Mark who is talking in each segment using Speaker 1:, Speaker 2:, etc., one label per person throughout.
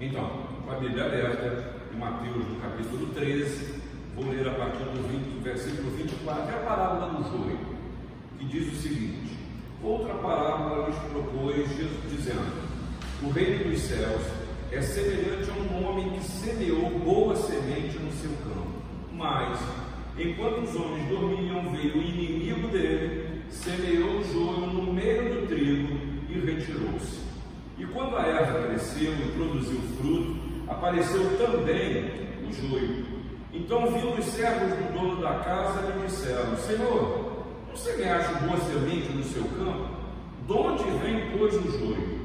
Speaker 1: Então, com a Bíblia aberta, em Mateus, no capítulo 13, vou ler a partir do 20, versículo 24, é a parábola do joio, que diz o seguinte: Outra parábola lhes propôs Jesus, dizendo: O reino dos céus é semelhante a um homem que semeou boa semente no seu campo. Mas, enquanto os homens dormiam, veio o inimigo dele, semeou o joio no meio do trigo e retirou-se. E quando a erva cresceu e produziu fruto, apareceu também o joio. Então, vindo os servos do dono da casa, lhe disseram: Senhor, não semeaste boa semente no seu campo? De onde vem, pois, o joio?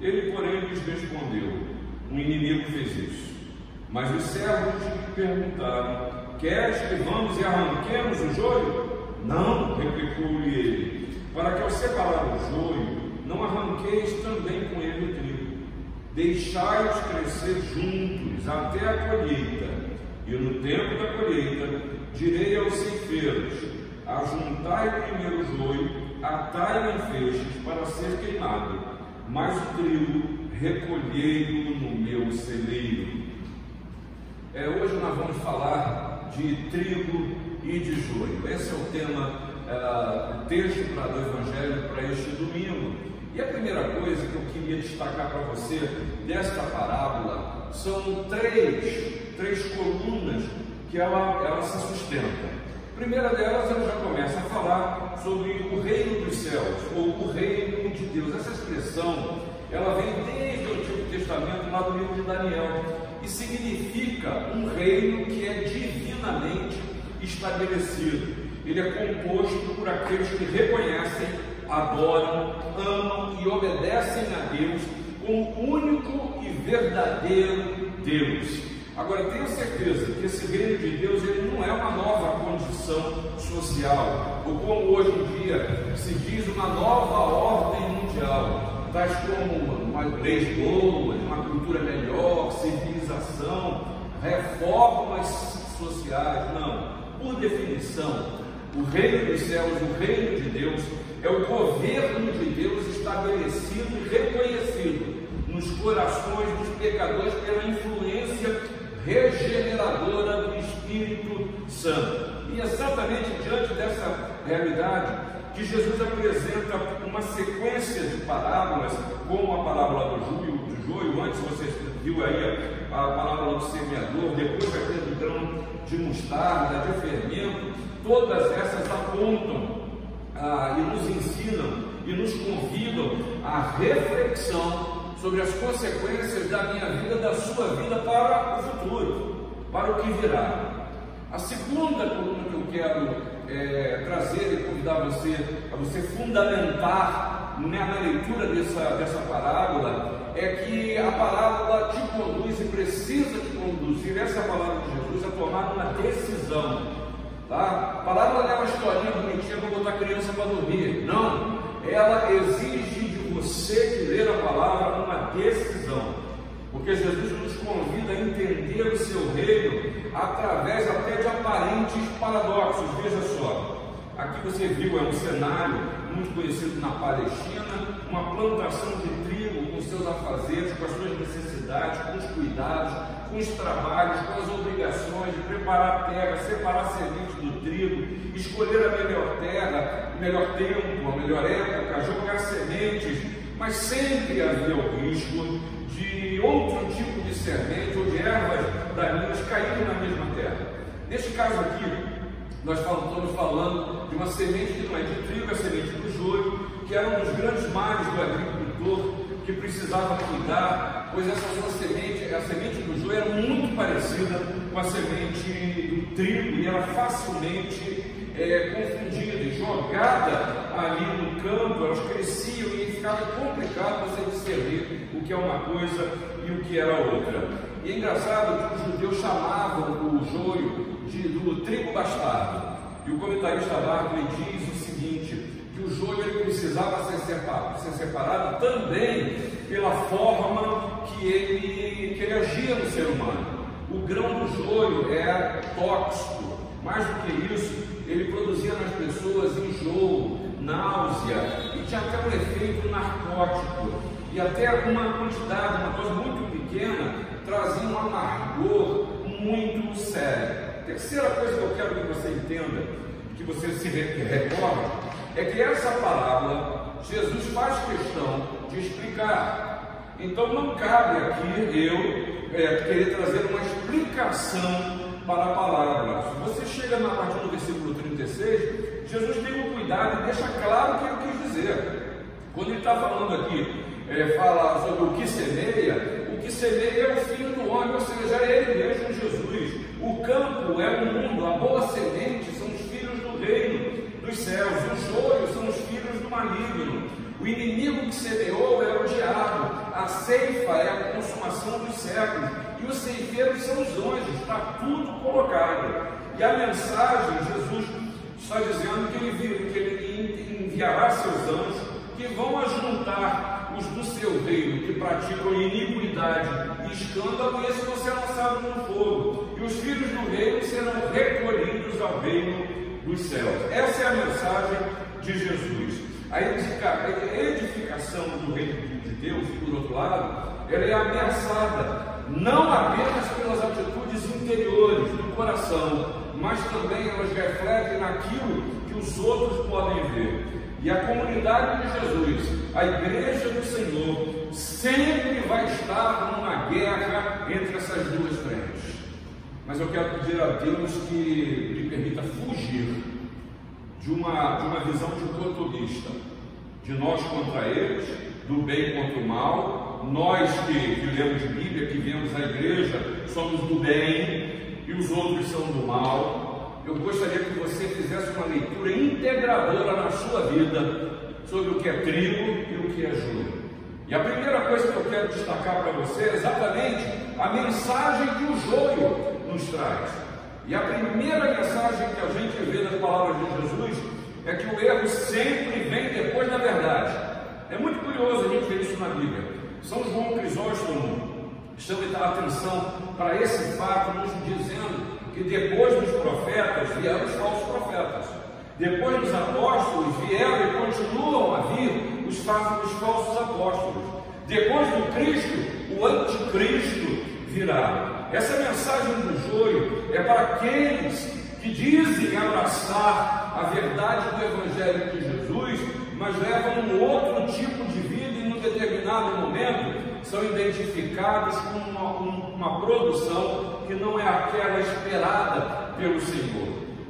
Speaker 1: Ele, porém, lhes respondeu: Um inimigo fez isso. Mas os servos lhe perguntaram: Queres que vamos e arranquemos o joio? Não, replicou-lhe ele, para que ao separar o joio, não arranqueis também com ele o trigo. Deixai-os crescer juntos até a colheita, e no tempo da colheita direi aos ceifeiros: Ajuntai primeiro o joio, atai-o em feixes para ser queimado, mas o trigo recolhei-o no meu celeiro. É, hoje nós vamos falar de trigo e de joio. Esse é o tema, é, o texto para, do Evangelho para este domingo. E a primeira coisa que eu queria destacar para você desta parábola são três, três colunas que ela, ela se sustenta. A primeira delas, ela já começa a falar sobre o reino dos céus, ou o reino de Deus. Essa expressão, ela vem desde o Antigo Testamento, lá do livro de Daniel, e significa um reino que é divinamente estabelecido. Ele é composto por aqueles que reconhecem adoram, amam e obedecem a Deus como único e verdadeiro Deus. Agora, tenho certeza que esse reino de Deus ele não é uma nova condição social, ou como hoje em dia se diz, uma nova ordem mundial, tais como uma leis boas, uma cultura melhor, civilização, reformas sociais. Não. Por definição, o reino dos céus, o reino de Deus, é o governo de Deus estabelecido e reconhecido nos corações dos pecadores pela influência regeneradora do Espírito Santo. E exatamente diante dessa realidade que Jesus apresenta uma sequência de parábolas, como a parábola do joio, do joio antes você viu aí a, a parábola do semeador, depois vai ter do grão de mostarda, de fermento, todas essas apontam ah, e nos ensinam e nos convidam à reflexão sobre as consequências da minha vida, da sua vida para o futuro, para o que virá. A segunda coluna que eu quero é, trazer e convidar você a você fundamentar na leitura dessa, dessa parábola é que a parábola te conduz e precisa te conduzir, essa palavra de Jesus, a tomar uma decisão Tá? A palavra não é uma historinha bonitinha para botar criança para dormir. Não. Ela exige de você que ler a palavra uma decisão. Porque Jesus nos convida a entender o seu reino através até de aparentes paradoxos. Veja só. Aqui você viu, é um cenário muito conhecido na Palestina, uma plantação de trigo com seus afazeres, com as suas necessidades, com os cuidados, com os trabalhos, com as obrigações de preparar a terra, separar a semente do trigo, escolher a melhor terra, o melhor tempo, a melhor época, jogar sementes, mas sempre havia o risco de outro tipo de semente ou de ervas daninhas caírem na mesma terra. Neste caso aqui, nós estamos falando de uma semente que não é de trigo, é semente do joio, que era um dos grandes males do agricultor que precisava cuidar, pois essa sua semente, a semente do joio era muito parecida com a semente do trigo e era facilmente é, confundida e jogada ali no campo, elas cresciam e ficava complicado você discernir o que é uma coisa e o que era outra. E é engraçado que os judeus chamavam o joio de, do trigo bastardo. E o comentarista Barclay diz o seguinte: que o joio ele precisava ser separado, ser separado também pela forma que ele, que ele agia no ser humano. O grão do joio era tóxico, mais do que isso, ele produzia nas pessoas enjoo, náusea e tinha até um efeito narcótico. e até uma quantidade, uma coisa muito pequena, trazia um amargor muito sério. Terceira coisa que eu quero que você entenda, que você se recorde, é que essa parábola Jesus faz questão de explicar. Então não cabe aqui eu é, querer trazer uma explicação para a palavra. Se você chega na partir do versículo 36, Jesus tem um cuidado e deixa claro o que ele quis dizer. Quando ele está falando aqui, é, fala sobre o que semeia, o que semeia é o filho do homem, ou seja, é ele mesmo Jesus. O campo é o mundo, a boa semente são os filhos do reino dos céus, os joios são os filhos do maligno. O inimigo que semeou é o diabo, a ceifa é a consumação dos séculos, e os ceifeiros são os anjos, está tudo colocado. E a mensagem, Jesus está dizendo que ele, que ele enviará seus anjos que vão ajuntar os do seu reino que praticam iniquidade e escândalo, e esses vão ser lançados no fogo, e os filhos do reino serão recolhidos ao reino dos céus. Essa é a mensagem de Jesus. A edificação do reino de Deus, por outro lado, ela é ameaçada não apenas pelas atitudes interiores do coração, mas também elas refletem naquilo que os outros podem ver. E a comunidade de Jesus, a igreja do Senhor, sempre vai estar numa guerra entre essas duas frentes. Mas eu quero pedir a Deus que me permita fugir de uma, de uma visão dicotomista, de nós contra eles, do bem contra o mal, nós que, que lemos Bíblia, que vemos a igreja, somos do bem e os outros são do mal. Eu gostaria que você fizesse uma leitura integradora na sua vida sobre o que é trigo e o que é joio. E a primeira coisa que eu quero destacar para você é exatamente a mensagem que o joio nos traz. E a primeira mensagem que a gente vê nas palavras de Jesus é que o erro sempre vem depois da verdade. É muito curioso a gente ver isso na Bíblia. São João Crisóstomo chama a atenção para esse fato, nos dizendo que depois dos profetas vieram os falsos profetas. Depois dos apóstolos vieram e continuam a vir os falsos apóstolos. Depois do Cristo, o anticristo virá. Essa mensagem do joio é para aqueles que dizem abraçar a verdade do Evangelho de Jesus, mas levam um outro tipo de vida e, em um determinado momento, são identificados com uma, uma produção que não é aquela esperada pelo Senhor.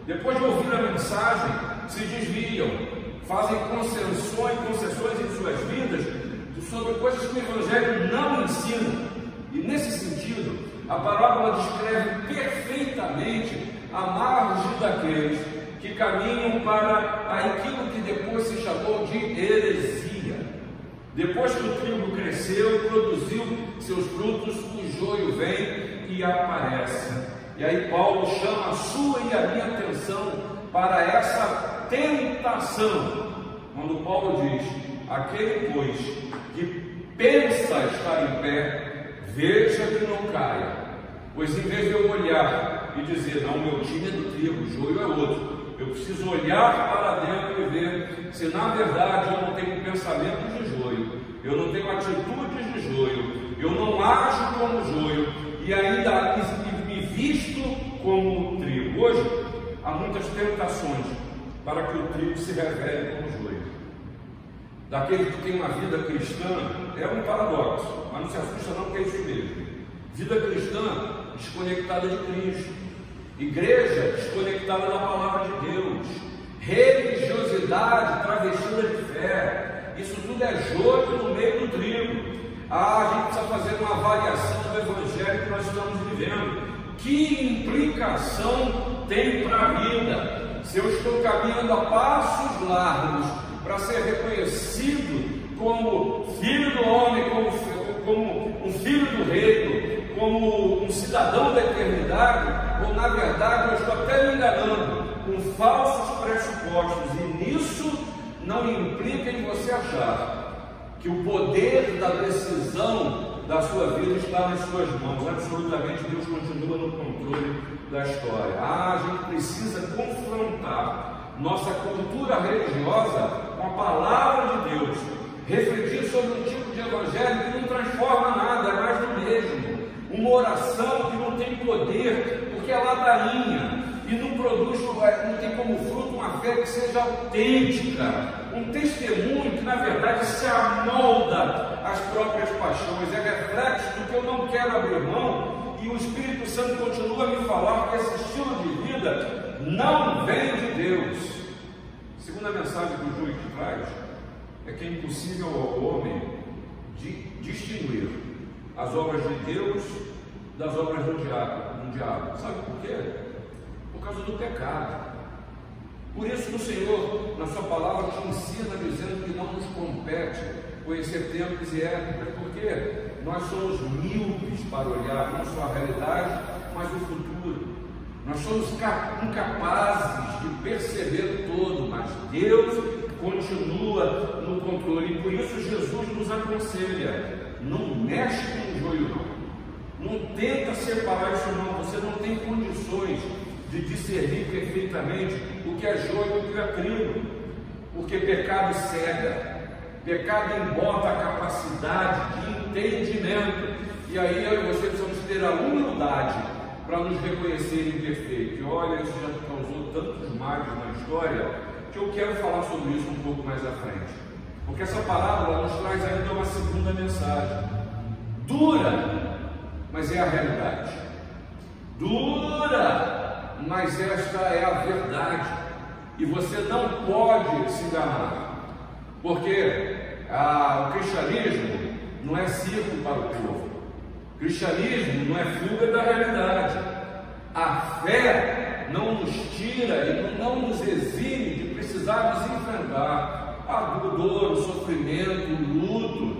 Speaker 1: Depois de ouvir a mensagem, se desviam, fazem concessões, concessões em suas vidas sobre coisas que o Evangelho não ensina. E nesse sentido, a parábola descreve perfeitamente a margem daqueles que caminham para aquilo que depois se chamou de heresia. Depois que o trigo cresceu, produziu seus frutos, o joio vem e aparece. E aí Paulo chama a sua e a minha atenção para essa tentação. Quando Paulo diz: aquele, pois, que pensa estar em pé, veja que não caia. Pois em vez de eu olhar e dizer, não, meu time é do trigo, o joio é outro, eu preciso olhar para dentro e ver se na verdade eu não tenho pensamentos de joio, eu não tenho atitudes de joio, eu não ajo como joio e ainda me visto como trigo. Hoje há muitas tentações para que o trigo se revele como joio. Daquele que tem uma vida cristã é um paradoxo. Mas não se assusta não, que é isso mesmo. Vida cristã desconectada de Cristo. Igreja desconectada da palavra de Deus. Religiosidade travestida de fé. Isso tudo é jogo no meio do trigo. Ah, a gente precisa fazer uma avaliação do evangelho que nós estamos vivendo. Que implicação tem para a vida? Se eu estou caminhando a passos largos para ser reconhecido como filho do homem, como como um filho do reino, como um cidadão da eternidade, ou na verdade eu estou até me enganando com falsos pressupostos, e nisso não implica em você achar que o poder da decisão da sua vida está nas suas mãos. Absolutamente Deus continua no controle da história. Ah, a gente precisa confrontar nossa cultura religiosa com a palavra de Deus refletir sobre um tipo de evangelho que não transforma nada, é mais do mesmo. Uma oração que não tem poder, porque é ladainha e não produz, é, não tem como fruto uma fé que seja autêntica, um testemunho que na verdade se amolda às próprias paixões, é reflexo do que eu não quero abrir mão, e o Espírito Santo continua a me falar que esse estilo de vida não vem de Deus. Segunda mensagem que o Júlio traz é que é impossível ao homem de distinguir as obras de Deus das obras do diabo. Do diabo. Sabe por quê? Por causa do pecado. Por isso que o Senhor, na sua palavra, te ensina dizendo que não nos compete conhecer tempos e épocas, porque nós somos míopes para olhar não só a realidade, mas o futuro. Nós somos incapazes de perceber todo, mas Deus continua no controle. E por isso Jesus nos aconselha: não mexe com o joio, não. Não tenta separar isso, não. Você não tem condições de discernir perfeitamente o que é joio e o que é trigo, porque pecado cega, pecado embota a capacidade de entendimento, e aí eu e você precisamos ter a humildade para nos reconhecer imperfeitos. E olha, isso já causou tantos males na história que eu quero falar sobre isso um pouco mais à frente. Porque essa parábola nos traz ainda uma segunda mensagem. Dura, mas é a realidade. Dura, mas esta é a verdade. E você não pode se enganar, porque ah, o cristianismo não é circo para o povo, o cristianismo não é fuga da realidade. A fé não nos tira e não nos exime de precisarmos enfrentar a dor, o sofrimento, o luto,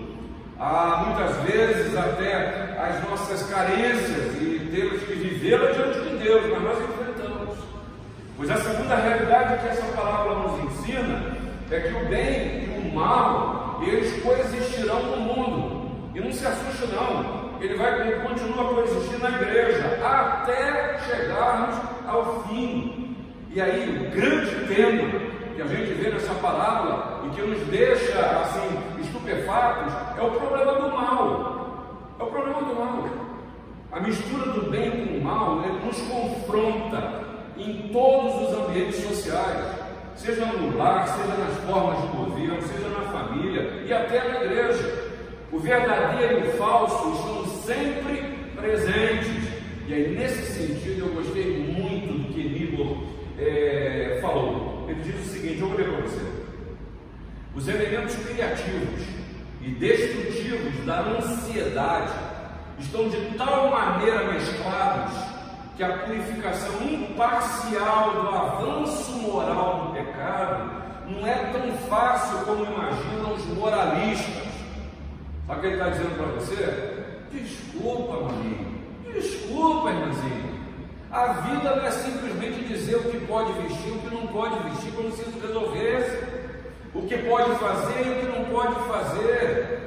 Speaker 1: a, muitas vezes até as nossas carências e temos que vivê-la diante de Deus, mas nós Pois a segunda realidade que essa palavra nos ensina é que o bem e o mal, eles coexistirão no mundo. E não se assuste não, ele vai continuar a coexistir na igreja até chegarmos ao fim. E aí, o grande tema que a gente vê nessa palavra e que nos deixa assim estupefatos é o problema do mal. É o problema do mal. A mistura do bem com o mal ele nos confronta em todos os ambientes sociais, seja no lar, seja nas formas de governo, seja na família e até na igreja. O verdadeiro e o falso estão sempre presentes. E aí, nesse sentido, eu gostei muito Ele diz o seguinte: eu vou ler para você. Os elementos criativos e destrutivos da ansiedade estão de tal maneira mesclados que a purificação imparcial do avanço moral do pecado não é tão fácil como imaginam os moralistas. Sabe o que ele está dizendo para você? Desculpa, maninho. Desculpa, irmãzinho. A vida não é simplesmente dizer o que pode vestir, o que não pode vestir, como se isso resolvesse. O que pode fazer e o que não pode fazer.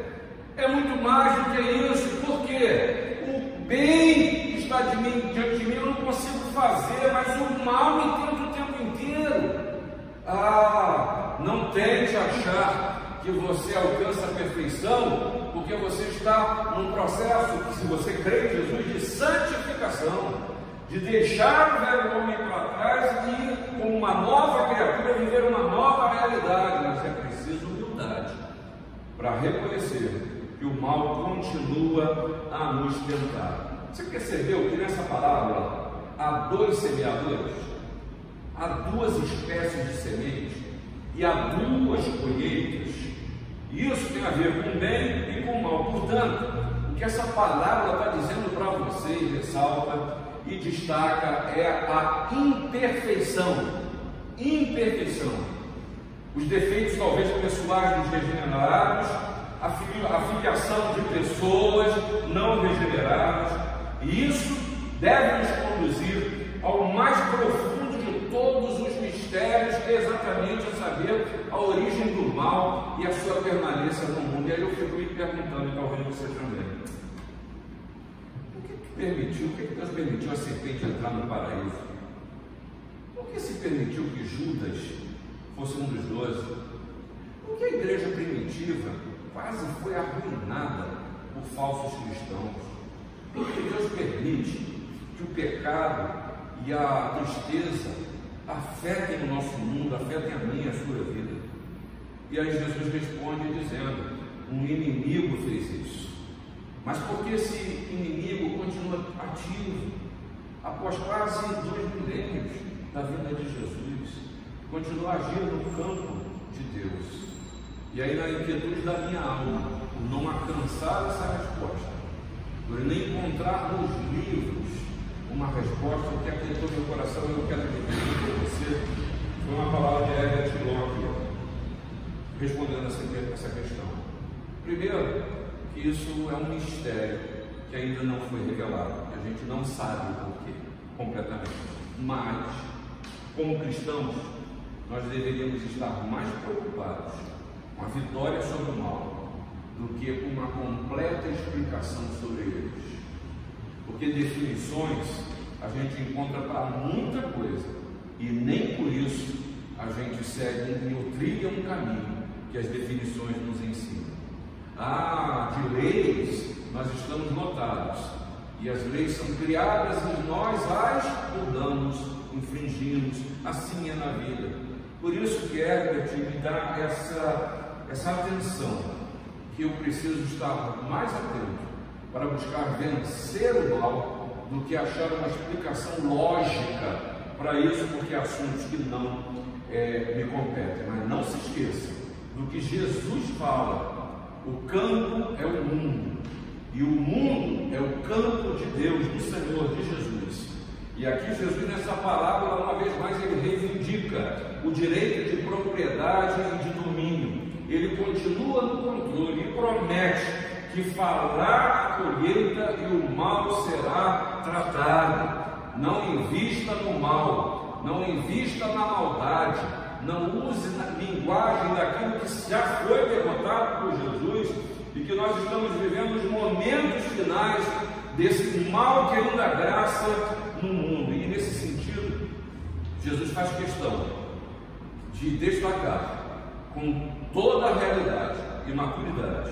Speaker 1: É muito mais do que isso. Por quê? O bem está de mim, diante de mim, eu não consigo fazer, mas o mal tenta o tempo inteiro. Ah, não tente achar que você alcança a perfeição, porque você está num processo, se você crê em Jesus, de santificação, de deixar o velho homem para trás e ir como uma nova criatura, viver uma nova realidade, mas é preciso humildade para reconhecer que o mal continua a nos tentar. Você percebeu que nessa palavra há dois semeadores, há duas espécies de sementes e há duas colheitas. Isso tem a ver com o bem e com o mal. Portanto, o que essa palavra está dizendo para você, ressalta e destaca, é a imperfeição. Imperfeição. Os defeitos, talvez pessoais dos regenerados, a filiação de pessoas não regeneradas, e isso deve nos conduzir ao mais profundo de todos os mistérios, que é exatamente a saber a origem do mal e a sua permanência no mundo. E aí eu fico me perguntando, e talvez você também. Permitiu, que, que Deus permitiu a serpente entrar no paraíso? Por que se permitiu que Judas fosse um dos doze? Por que a igreja primitiva quase foi arruinada por falsos cristãos. Por que Deus permite que o pecado e a tristeza afetem o nosso mundo, afetem a minha e a sua vida? E aí Jesus responde dizendo: um inimigo fez isso. Mas por que esse inimigo continua ativo após quase dois milênios da vinda de Jesus? Continua agindo no campo de Deus. E aí, na inquietude da minha alma, não alcançar essa resposta, por nem encontrar nos livros uma resposta que aquietou meu coração, eu quero dividir com você, foi uma palavra de Herbert Locke, respondendo essa questão. Primeiro, que isso é um mistério que ainda não foi revelado, a gente não sabe o porquê completamente. Mas, como cristãos, nós deveríamos estar mais preocupados com a vitória sobre o mal do que com uma completa explicação sobre eles. Porque definições a gente encontra para muita coisa e nem por isso a gente segue ou trilha um caminho que as definições nos ensinam. Ah, de leis nós estamos notados e as leis são criadas e nós as mudamos, infringimos, assim é na vida. Por isso que Herbert me dá essa, essa atenção, que eu preciso estar mais atento para buscar vencer o mal do que achar uma explicação lógica para isso, porque assuntos que não é, me competem. Mas não se esqueça do que Jesus fala: o campo é o mundo, e o mundo é o campo de Deus, do Senhor, de Jesus. E aqui Jesus, nessa palavra, uma vez mais, ele reivindica o direito de propriedade e de domínio. Ele continua no controle e promete que fará a colheita e o mal será tratado. Não invista no mal, não invista na maldade, não use na linguagem daquilo que já foi derrotado por Jesus e que nós estamos vivendo os momentos finais desse mal que ainda graça no mundo. E nesse sentido, Jesus faz questão de destacar com toda a realidade e maturidade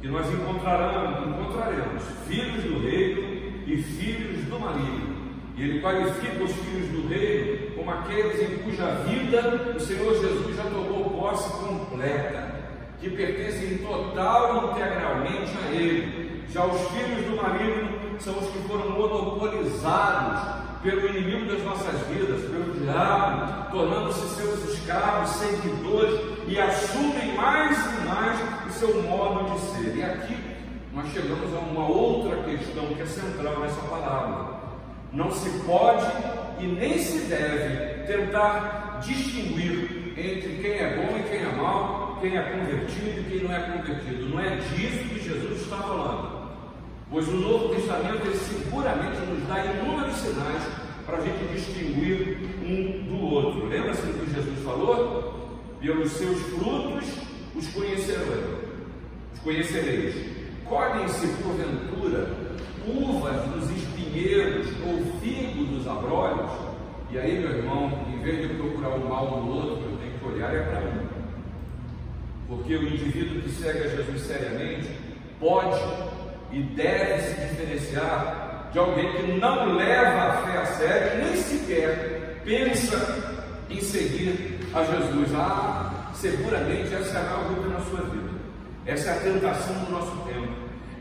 Speaker 1: que nós encontraremos, filhos do reino e filhos do maligno. E ele qualifica os filhos do reino como aqueles em cuja vida o Senhor Jesus já tomou posse completa, que pertencem total e integralmente a Ele. Já os filhos do maligno são os que foram monopolizados pelo inimigo das nossas vidas, pelo diabo, tornando-se seus escravos, seguidores e assumem mais e mais o seu modo de ser. E aqui nós chegamos a uma outra questão que é central nessa palavra. Não se pode e nem se deve tentar distinguir entre quem é bom e quem é mau, quem é convertido e quem não é convertido. Não é disso que Jesus está falando. Pois o Novo Testamento ele seguramente nos dá inúmeros sinais para a gente distinguir um do outro. Lembra-se do que Jesus falou? Pelos seus frutos os conhecereis. Os conhecereis. Colhem-se porventura uvas dos espinheiros ou figos dos abrolhos. E aí, meu irmão, em vez de procurar o mal do outro, eu tenho que olhar é para mim. Porque o indivíduo que segue a Jesus seriamente pode e deve se diferenciar de alguém que não leva a fé a sério, nem sequer pensa em seguir a Jesus. Ah, seguramente essa é a luta na sua vida. Essa é a tentação do nosso tempo.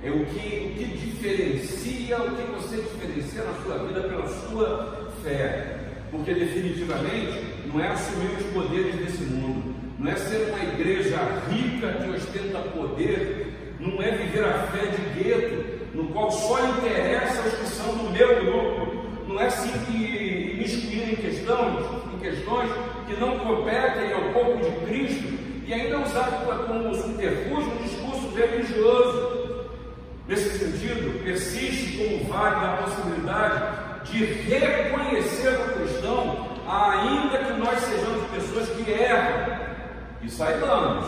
Speaker 1: É o que, o que diferencia, o que você diferencia na sua vida pela sua fé. Porque definitivamente não é assumir os poderes desse mundo, não é ser uma igreja rica que ostenta poder não é viver a fé de gueto, no qual só interessa que são do meu grupo, não é se imiscuir em questões, em questões que não competem ao corpo de Cristo e ainda usar como subterfúgio um discurso religioso. Nesse sentido, persiste como válida a possibilidade de reconhecer o cristão, ainda que nós sejamos pessoas que erram, e saibamos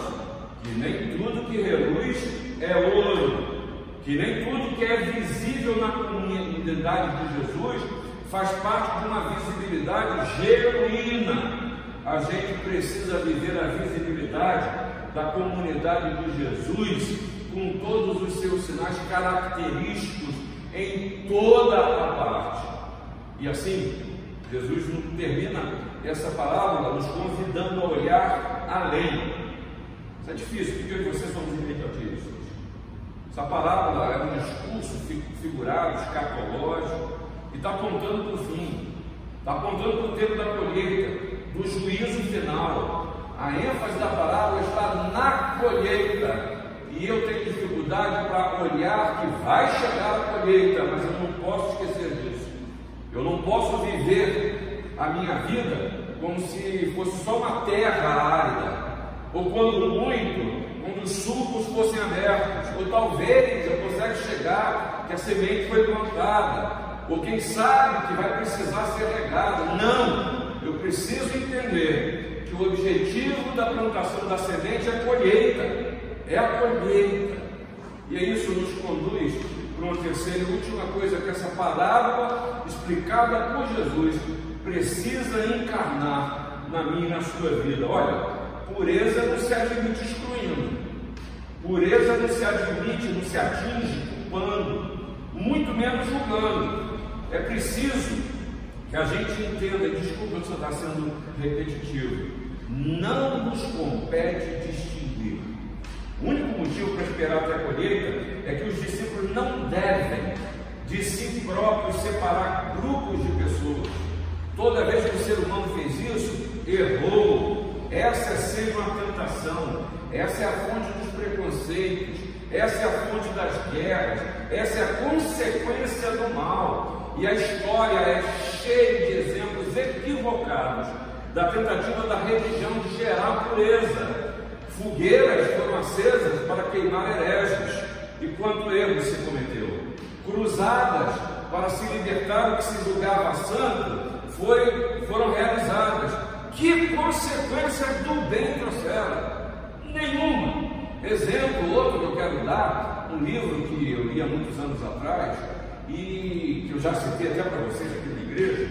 Speaker 1: que nem tudo que reluz é ouro, que nem tudo que é visível na comunidade de Jesus faz parte de uma visibilidade genuína. A gente precisa viver a visibilidade da comunidade de Jesus, com todos os seus sinais característicos em toda a parte. E assim, Jesus termina essa parábola nos convidando a olhar além. Isso é difícil, porque eu e você somos imitativos. Essa parábola é um discurso figurado, escatológico, e está apontando para o fim, está apontando para o tempo da colheita, do juízo final. A ênfase da parábola está na colheita. E eu tenho dificuldade para olhar que vai chegar a colheita, mas eu não posso esquecer disso. Eu não posso viver a minha vida como se fosse só uma terra ou quando muito, quando os sulcos fossem abertos, ou talvez eu consegue chegar que a semente foi plantada, ou quem sabe que vai precisar ser regada. Não, eu preciso entender que o objetivo da plantação da semente é a colheita, é a colheita. E isso nos conduz para uma terceira e última coisa que essa parábola explicada por Jesus precisa encarnar na minha e na sua vida. Olha, pureza não se admite excluindo, pureza não se admite, não se atinge culpando, muito menos julgando. É preciso que a gente entenda, desculpa se está sendo repetitivo, não nos compete distinguir. O único motivo para esperar até a colheita é que os discípulos não devem de si próprios separar grupos de pessoas. Toda vez que o ser humano fez isso, errou. Essa é sempre uma tentação, essa é a fonte dos preconceitos, essa é a fonte das guerras, essa é a consequência do mal. E a história é cheia de exemplos equivocados da tentativa da religião de gerar pureza. Fogueiras foram acesas para queimar hereges, e quanto erro se cometeu. Cruzadas para se libertar do que se julgava santo foi, foram realizadas. Que consequências do bem trouxeram? Nenhuma. Exemplo, outro que eu quero dar, um livro que eu li há muitos anos atrás, e que eu já citei até para vocês aqui na igreja,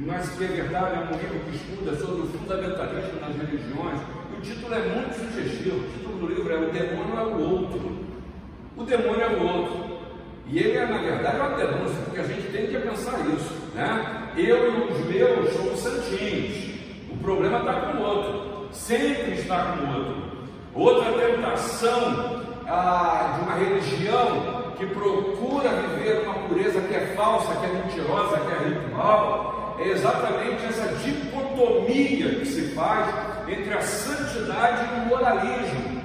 Speaker 1: mas que é verdade, é um livro que estuda sobre o fundamentalismo nas religiões. E o título é muito sugestivo. O título do livro é O Demônio é o Outro. O demônio é o outro. E ele é, na verdade, uma denúncia, porque a gente tem que pensar isso. Né? Eu e os meus somos santinhos. Problema está com o outro. Sempre está com o outro. Outra tentação ah, de uma religião que procura viver uma pureza que é falsa, que é mentirosa, que é ritual, é exatamente essa dicotomia que se faz entre a santidade e o moralismo.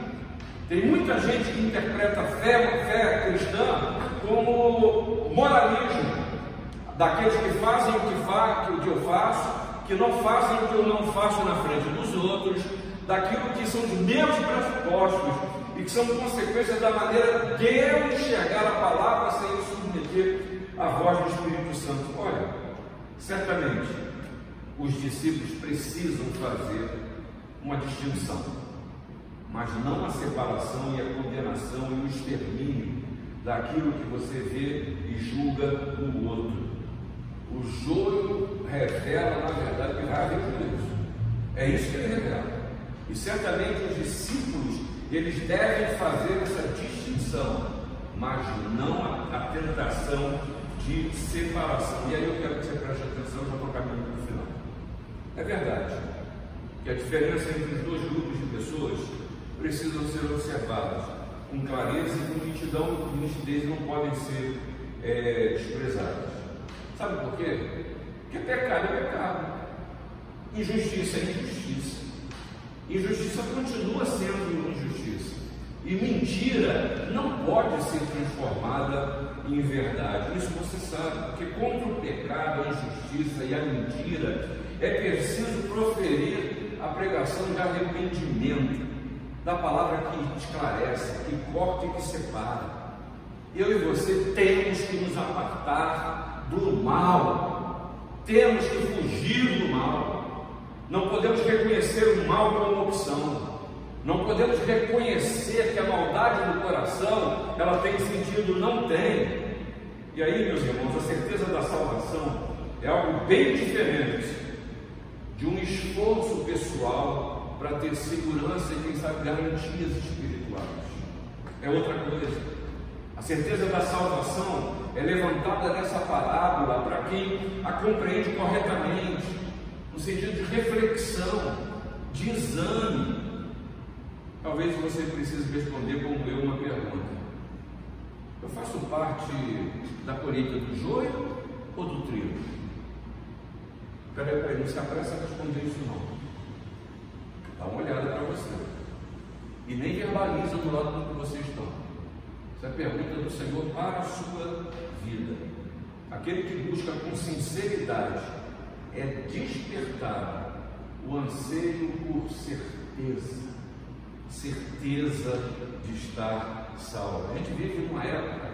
Speaker 1: Tem muita gente que interpreta a fé, fé cristã como moralismo, daqueles que fazem o que, fa, que eu faço, que não fazem o que eu não faço na frente dos outros, daquilo que são os meus pressupostos, e que são consequências da maneira de eu enxergar a palavra sem submeter à voz do Espírito Santo. Olha, certamente os discípulos precisam fazer uma distinção, mas não a separação e a condenação e o extermínio daquilo que você vê e julga o outro. O joio revela, na verdade, que raiva é isso que ele revela. E certamente os discípulos eles devem fazer essa distinção, mas não a, a tentação de separação. E aí eu quero que você preste atenção, já estou caminhando para o final. É verdade que a diferença entre os dois grupos de pessoas precisam ser observadas com clareza e com nitidão e nitidez não podem ser é, desprezadas. Sabe por quê? Porque pecado é pecado, injustiça é injustiça. Injustiça continua sendo injustiça. E mentira não pode ser transformada em verdade. Isso você sabe, porque contra o pecado, a injustiça e a mentira é preciso proferir a pregação de arrependimento, da palavra que esclarece, que corta e que separa. Eu e você temos que nos apartar do mal, temos que fugir do mal. Não podemos reconhecer o mal como opção. Não podemos reconhecer que a maldade no coração ela tem sentido, não tem. E aí, meus irmãos, a certeza da salvação é algo bem diferente de um esforço pessoal para ter segurança e, quem sabe, garantias espirituais. É outra coisa. A certeza da salvação é levantada nessa parábola para quem a compreende corretamente, no sentido de reflexão, de exame. Talvez você precise responder como eu uma pergunta. Eu faço parte da colheita do joio ou do trigo? Peraí, peraí, não se apressa a responder isso não. Dá uma olhada para você. E nem verbaliza do lado do que vocês estão. Essa é a pergunta do Senhor para a sua vida. Aquele que busca com sinceridade é despertar o anseio por certeza, certeza de estar salvo. A gente vive numa época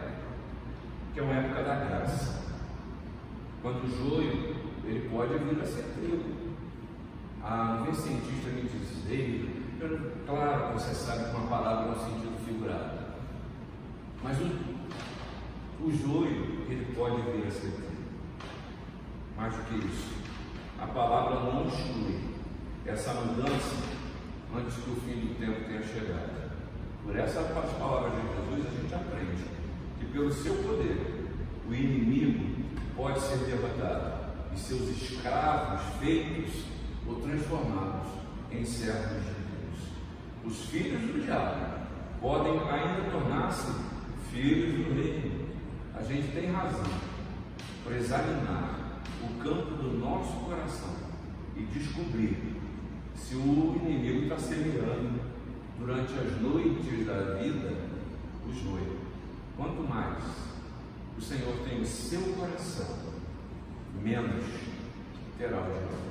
Speaker 1: que é uma época da graça, quando o joio ele pode vir a ser trigo. Ah, vem cientista me diz, claro que você sabe que uma palavra é um sentido figurado, mas o, o joio ele pode vir a ser. Mais do que isso, a palavra não exclui essa mudança antes que o fim do tempo tenha chegado. Por essas palavras de Jesus, a gente aprende que pelo seu poder, o inimigo pode ser derrotado e seus escravos feitos ou transformados em servos de Deus. Os filhos do diabo podem ainda tornar-se filhos do reino. A gente tem razão para examinar o campo do nosso coração e descobrir se o inimigo está semeando durante as noites da vida o joio. Quanto mais o Senhor tem o seu coração, menos terá o joio.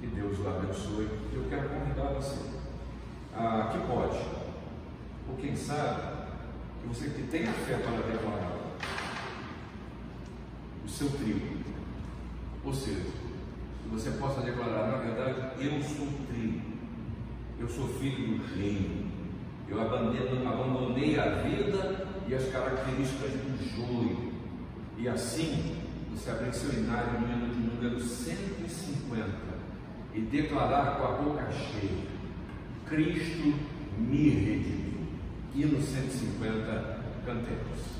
Speaker 1: Que Deus o abençoe. Eu quero convidar você a que pode, ou quem sabe, que você que tem a fé para declarar o seu trigo ou seja, que você possa declarar, na verdade, eu sou trigo, eu sou filho do reino, eu abandonei a vida e as características do joio. E assim, você abrir seu inário no de número 150 e declarar com a boca cheia: Cristo me redimiu. E no 150, cantemos.